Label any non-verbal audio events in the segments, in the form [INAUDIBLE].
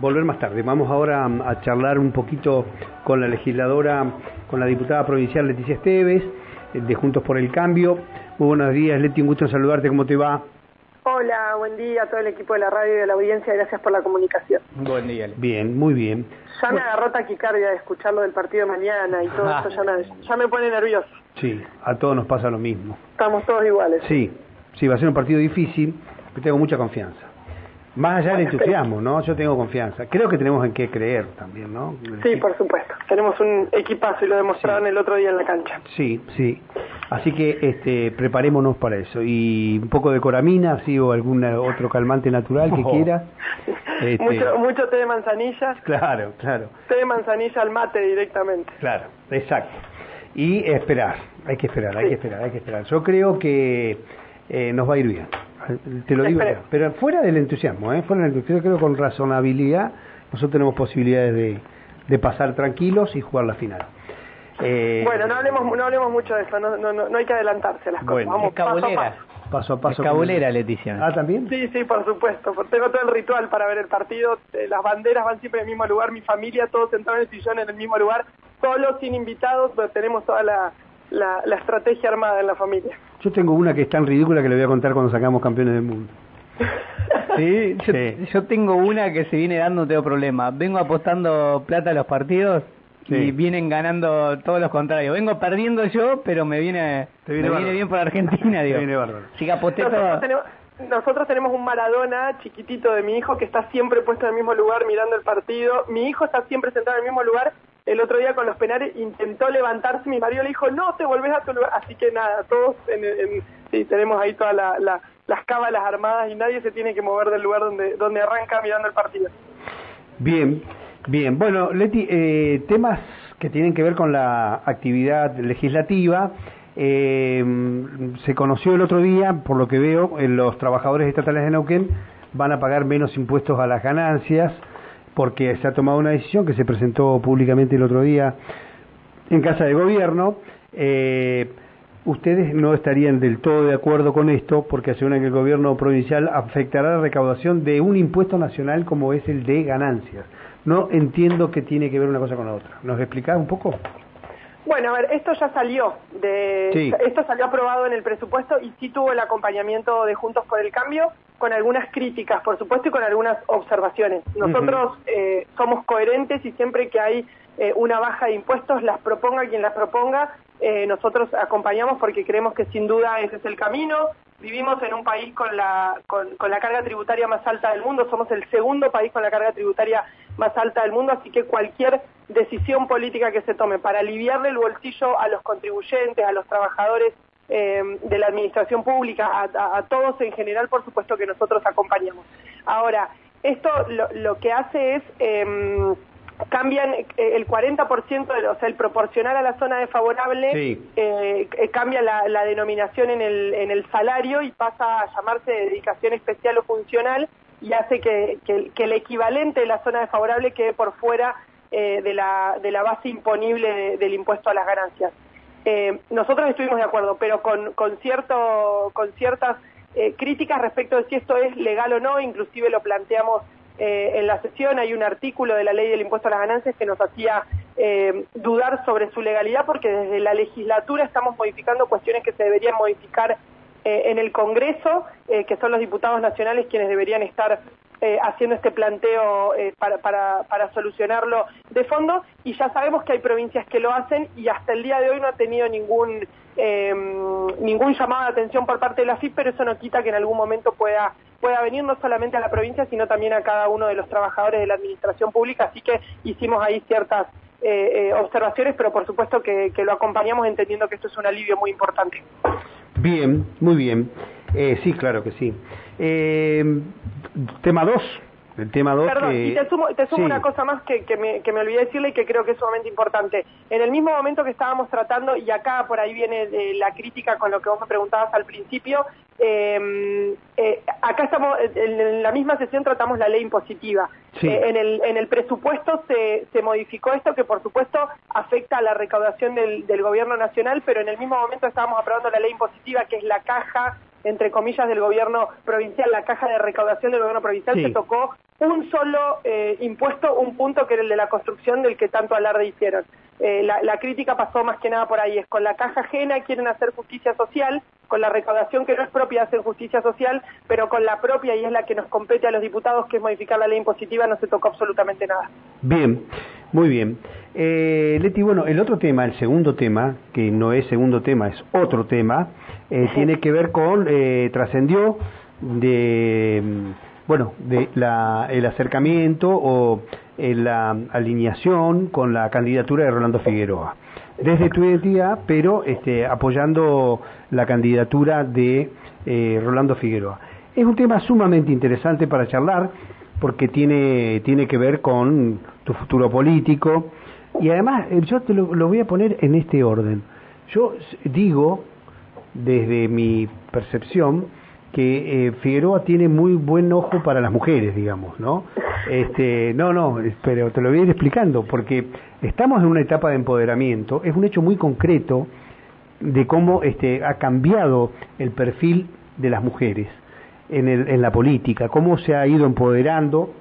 volver más tarde. Vamos ahora a charlar un poquito con la legisladora, con la diputada provincial Leticia Esteves, eh, de Juntos por el Cambio. Muy buenos días, Leti, un gusto saludarte, ¿cómo te va? Hola, buen día a todo el equipo de la radio y de la audiencia, gracias por la comunicación. Buen día. Bien, muy bien. Ya me agarró taquicardia de escucharlo del partido de mañana y todo esto, ya me, ya me pone nervioso. Sí, a todos nos pasa lo mismo. Estamos todos iguales. Sí, sí, va a ser un partido difícil, pero tengo mucha confianza. Más allá del entusiasmo, ¿no? Yo tengo confianza. Creo que tenemos en qué creer también, ¿no? Sí, por supuesto. Tenemos un equipazo y lo demostraron el otro día en la cancha. Sí, sí. Así que este, preparémonos para eso. Y un poco de coramina, sí, o algún otro calmante natural que quiera. [LAUGHS] Este... Mucho, mucho té de manzanilla. Claro, claro. Té de manzanilla al mate directamente. Claro, exacto. Y esperar, hay que esperar, hay que esperar, hay que esperar. Yo creo que eh, nos va a ir bien te lo digo Pero fuera del entusiasmo, ¿eh? fuera del entusiasmo, creo que con razonabilidad nosotros tenemos posibilidades de, de pasar tranquilos y jugar la final. Eh, bueno, no hablemos, no hablemos mucho de eso, no, no, no hay que adelantarse las cosas. Vamos, paso a paso. Paso a paso. cabulera, Leticia. Ah, ¿también? Sí, sí, por supuesto. Tengo todo el ritual para ver el partido. Eh, las banderas van siempre en el mismo lugar. Mi familia, todos sentados en el sillón en el mismo lugar. Solo, sin invitados, pero tenemos toda la, la, la estrategia armada en la familia. Yo tengo una que es tan ridícula que le voy a contar cuando sacamos campeones del mundo. [LAUGHS] sí, yo, tengo una que se viene dando, tengo problema. Vengo apostando plata a los partidos y vienen ganando todos los contrarios. Vengo perdiendo yo, pero me viene, viene, bien por Argentina, [LAUGHS] digo. viene bárbaro. que aposté nosotros, tenemos, nosotros tenemos un Maradona chiquitito de mi hijo que está siempre puesto en el mismo lugar mirando el partido. Mi hijo está siempre sentado en el mismo lugar el otro día con los penales intentó levantarse, mi marido le dijo, no te volvés a tu lugar. Así que nada, todos en, sí, tenemos ahí todas las cábalas armadas y nadie se tiene que mover del lugar donde, donde arranca mirando el partido. Bien, bien. Bueno, Leti, eh, temas que tienen que ver con la actividad legislativa. Eh, se conoció el otro día, por lo que veo, en los trabajadores estatales de Neuquén van a pagar menos impuestos a las ganancias porque se ha tomado una decisión que se presentó públicamente el otro día en Casa de Gobierno. Eh, ustedes no estarían del todo de acuerdo con esto porque aseguran que el gobierno provincial afectará la recaudación de un impuesto nacional como es el de ganancias. No entiendo qué tiene que ver una cosa con la otra. ¿Nos explicás un poco? Bueno, a ver, esto ya salió, de, esto salió aprobado en el presupuesto y sí tuvo el acompañamiento de Juntos por el Cambio, con algunas críticas, por supuesto, y con algunas observaciones. Nosotros eh, somos coherentes y siempre que hay eh, una baja de impuestos, las proponga quien las proponga, eh, nosotros acompañamos porque creemos que sin duda ese es el camino. Vivimos en un país con la, con, con la carga tributaria más alta del mundo, somos el segundo país con la carga tributaria más alta del mundo, así que cualquier decisión política que se tome para aliviarle el bolsillo a los contribuyentes, a los trabajadores eh, de la administración pública, a, todos en general, por supuesto que nosotros acompañamos. Ahora, esto lo, que hace es... Eh, cambian el 40%, de, o sea, el proporcional a la zona desfavorable, eh, eh, cambia la, la, denominación en el, en el salario y pasa a llamarse dedicación especial o funcional y hace que, que, el equivalente de la zona desfavorable quede por fuera eh, de, la, de la base imponible del impuesto a las ganancias. Eh, nosotros estuvimos de acuerdo, pero con, cierto, con ciertas eh, críticas respecto de si esto es legal o no, inclusive lo planteamos en la sesión, hay un artículo de la ley del impuesto a las ganancias que nos hacía dudar sobre su legalidad porque desde la legislatura estamos modificando cuestiones que se deberían modificar eh, en el Congreso, eh, que son los diputados nacionales quienes deberían estar eh, haciendo este planteo para, para, para, solucionarlo de fondo, y ya sabemos que hay provincias que lo hacen y hasta el día de hoy no ha tenido ningún, em, ningún llamado de atención por parte de la FIP, pero eso no quita que en algún momento pueda pueda venir no solamente a la provincia, sino también a cada uno de los trabajadores de la administración pública, así que hicimos ahí ciertas observaciones, pero por supuesto que, que lo acompañamos entendiendo que esto es un alivio muy importante. Bien, muy bien. Eh, sí, claro que sí. Eh, tema 2. El tema 2 Perdón, y te sumo, te sumo una cosa más que, que, me, que me olvidé decirle y que creo que es sumamente importante. En el mismo momento que estábamos tratando, y acá por ahí viene eh, la crítica con lo que vos me preguntabas al principio, eh, eh, acá estamos, en la misma sesión tratamos la ley impositiva. Eh, en, el, en el presupuesto se, se modificó esto que por supuesto afecta a la recaudación del, del gobierno nacional, pero en el mismo momento estábamos aprobando la ley impositiva que es la caja entre comillas, del gobierno provincial, la caja de recaudación del gobierno provincial, se tocó un solo eh, impuesto, un punto que era el de la construcción del que tanto alarde hicieron. Eh, la, crítica pasó más que nada por ahí, es con la caja ajena quieren hacer justicia social, con la recaudación que no es propia hacen justicia social, pero con la propia y es la que nos compete a los diputados, que es modificar la ley impositiva, no se tocó absolutamente nada. Bien, muy bien. Eh, Leti, bueno, el otro tema, el segundo tema, que no es segundo tema, es otro tema, eh, tiene que ver con, eh, trascendió de, bueno, de la, el acercamiento o la alineación con la candidatura de Rolando Figueroa. Desde tu identidad, pero este, apoyando la candidatura de eh, Rolando Figueroa. Es un tema sumamente interesante para charlar porque tiene, tiene que ver con tu futuro político y además eh, yo te lo, voy a poner en este orden. Yo digo, desde mi percepción, que eh, Figueroa tiene muy buen ojo para las mujeres, digamos, ¿no? Este, no, no, pero te lo voy a ir explicando, porque estamos en una etapa de empoderamiento, es un hecho muy concreto de cómo este, ha cambiado el perfil de las mujeres en, el, en la política, cómo se ha ido empoderando,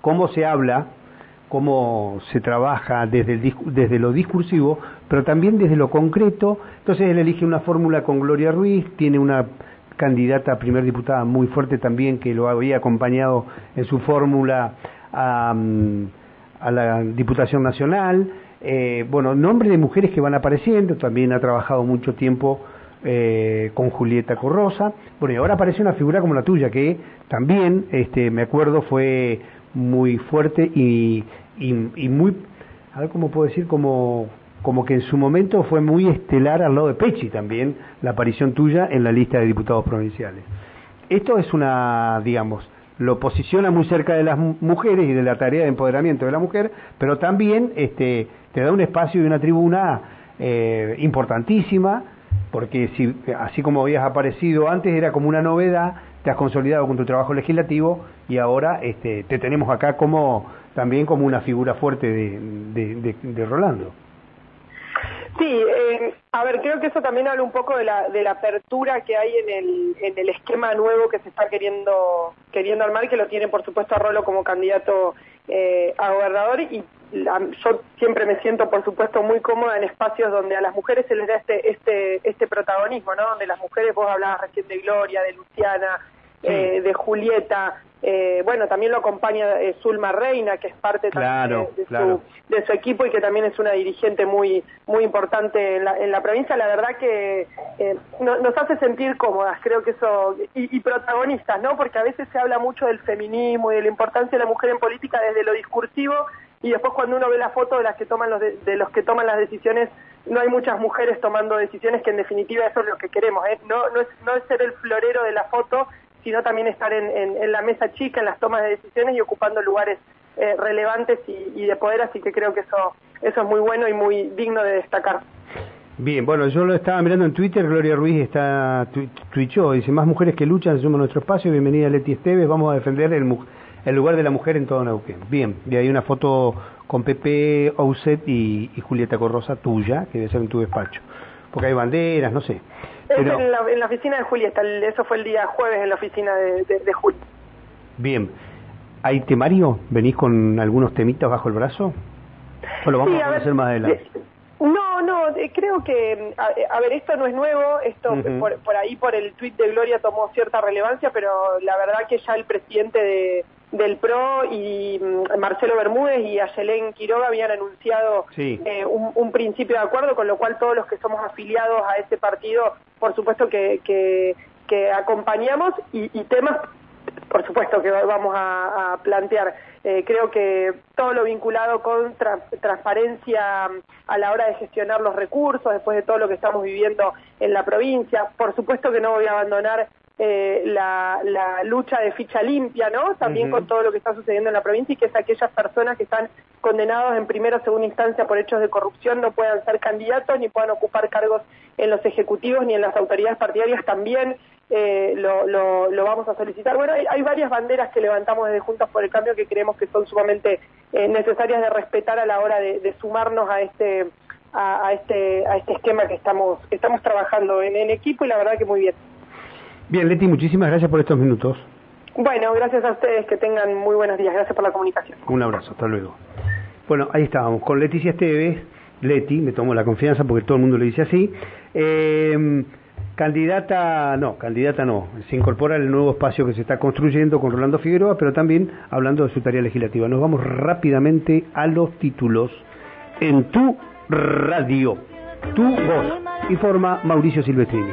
cómo se habla, cómo se trabaja desde, el, desde lo discursivo, pero también desde lo concreto. Entonces él elige una fórmula con Gloria Ruiz, tiene una candidata a primer diputada muy fuerte también que lo había acompañado en su fórmula a, mm, la Diputación Nacional. Eh, bueno, nombres de mujeres que van apareciendo, también ha trabajado mucho tiempo eh, con Julieta Corrosa. Bueno, y ahora aparece una figura como la tuya, que también, este, me acuerdo, fue muy fuerte y, y, muy, a ver cómo puedo decir, como como que en su momento fue muy estelar al lado de Pechi también, la aparición tuya en la lista de diputados provinciales. Esto es una, digamos, lo posiciona muy cerca de las mujeres y de la tarea de empoderamiento de la mujer, pero también este, te da un espacio y una tribuna eh, importantísima, porque si, así como habías aparecido antes, era como una novedad, te has consolidado con tu trabajo legislativo y ahora este, te tenemos acá como también como una figura fuerte de Rolando. Sí, eh, a ver, creo que eso también habla un poco de la, de la apertura que hay en el, en el esquema nuevo que se está queriendo queriendo armar, que lo tiene por supuesto a Rolo como candidato eh, a gobernador y yo siempre me siento por supuesto muy cómoda en espacios donde a las mujeres se les da este este este protagonismo, ¿no? Donde las mujeres, vos hablabas recién de Gloria, de Luciana, eh, de Julieta, eh, bueno, también lo acompaña eh, Zulma Reina, que es parte de, su, equipo y que también es una dirigente muy muy importante en la, en la provincia. La verdad que eh, nos hace sentir cómodas, creo que eso, y, protagonistas, ¿no? Porque a veces se habla mucho del feminismo y de la importancia de la mujer en política desde lo discursivo y después cuando uno ve la foto de las que toman los de, los que toman las decisiones no hay muchas mujeres tomando decisiones que en definitiva eso es lo que queremos ¿eh? no no es no es ser el florero de la foto sino también estar en, la mesa chica, en las tomas de decisiones y ocupando lugares eh, relevantes y, de poder, así que creo que eso, eso es muy bueno y muy digno de destacar. Bien, bueno, yo lo estaba mirando en Twitter, Gloria Ruiz está twitchó, dice, más mujeres que luchan suman nuestro espacio, bienvenida Leti Esteves, vamos a defender el, el lugar de la mujer en todo Neuquén. Bien, y hay una foto con Pepe Ouset y, y Julieta Corrosa tuya, que debe ser en tu despacho, porque hay banderas, no sé en, la, oficina de Julieta, eso fue el día jueves en la oficina de, de, Bien. ¿Hay temario? ¿Venís con algunos temitas bajo el brazo? ¿O lo vamos a, hacer más adelante? No, no, creo que, a, ver, esto no es nuevo, esto por, por, ahí por el tuit de Gloria tomó cierta relevancia, pero la verdad que ya el presidente de, del PRO y mm, Marcelo Bermúdez y Ayelén Quiroga habían anunciado eh, un, principio de acuerdo, con lo cual todos los que somos afiliados a ese partido, por supuesto que, que, acompañamos y, temas, por supuesto que vamos a, plantear. Eh, creo que todo lo vinculado con transparencia a la hora de gestionar los recursos, después de todo lo que estamos viviendo en la provincia, por supuesto que no voy a abandonar eh, la, lucha de ficha limpia, ¿no? También con todo lo que está sucediendo en la provincia y que es aquellas personas que están condenados en primera o segunda instancia por hechos de corrupción no puedan ser candidatos ni puedan ocupar cargos en los ejecutivos ni en las autoridades partidarias también eh, lo, lo, vamos a solicitar. Bueno, hay, varias banderas que levantamos desde Juntos por el Cambio que creemos que son sumamente eh, necesarias de respetar a la hora de, sumarnos a este a, este a este esquema que estamos que estamos trabajando en, en equipo y la verdad que muy bien. Bien, Leti, muchísimas gracias por estos minutos. Bueno, gracias a ustedes, que tengan muy buenos días. Gracias por la comunicación. Un abrazo, hasta luego. Bueno, ahí estábamos, con Leticia Esteves, Leti, me tomo la confianza porque todo el mundo le dice así. Eh, candidata, no, candidata no, se incorpora el nuevo espacio que se está construyendo con Rolando Figueroa, pero también hablando de su tarea legislativa. Nos vamos rápidamente a los títulos en tu radio, tu voz, informa Mauricio Silvestrini.